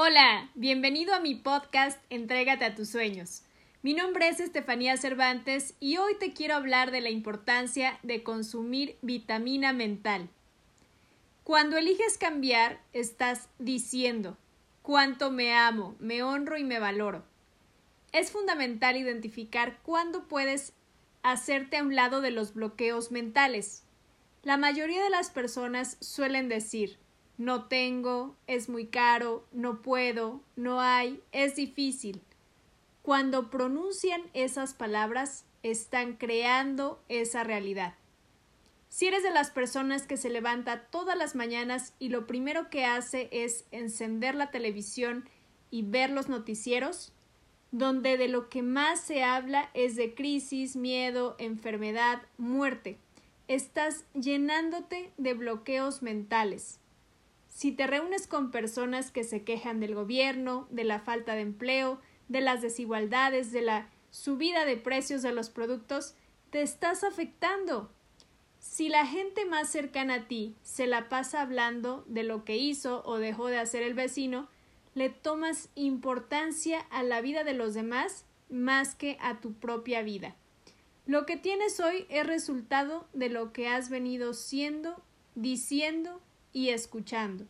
Hola, bienvenido a mi podcast Entrégate a tus sueños. Mi nombre es Estefanía Cervantes y hoy te quiero hablar de la importancia de consumir vitamina mental. Cuando eliges cambiar, estás diciendo cuánto me amo, me honro y me valoro. Es fundamental identificar cuándo puedes hacerte a un lado de los bloqueos mentales. La mayoría de las personas suelen decir no tengo, es muy caro, no puedo, no hay, es difícil. Cuando pronuncian esas palabras, están creando esa realidad. Si eres de las personas que se levanta todas las mañanas y lo primero que hace es encender la televisión y ver los noticieros, donde de lo que más se habla es de crisis, miedo, enfermedad, muerte, estás llenándote de bloqueos mentales si te reúnes con personas que se quejan del gobierno, de la falta de empleo, de las desigualdades, de la subida de precios de los productos, te estás afectando. Si la gente más cercana a ti se la pasa hablando de lo que hizo o dejó de hacer el vecino, le tomas importancia a la vida de los demás más que a tu propia vida. Lo que tienes hoy es resultado de lo que has venido siendo, diciendo y escuchando.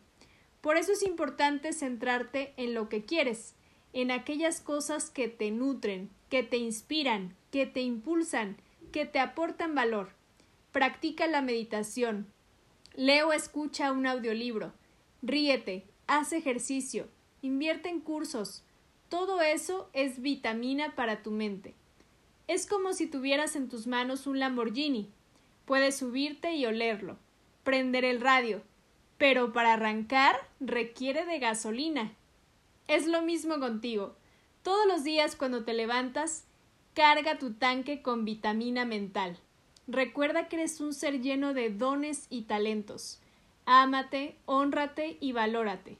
Por eso es importante centrarte en lo que quieres, en aquellas cosas que te nutren, que te inspiran, que te impulsan, que te aportan valor. Practica la meditación. Leo o escucha un audiolibro. Ríete, haz ejercicio, invierte en cursos. Todo eso es vitamina para tu mente. Es como si tuvieras en tus manos un Lamborghini. Puedes subirte y olerlo, prender el radio, pero para arrancar requiere de gasolina. Es lo mismo contigo. Todos los días cuando te levantas, carga tu tanque con vitamina mental. Recuerda que eres un ser lleno de dones y talentos. Ámate, honrate y valórate.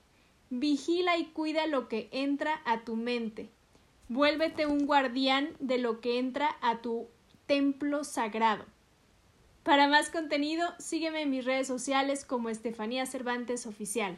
Vigila y cuida lo que entra a tu mente. Vuélvete un guardián de lo que entra a tu templo sagrado. Para más contenido, sígueme en mis redes sociales como Estefanía Cervantes Oficial.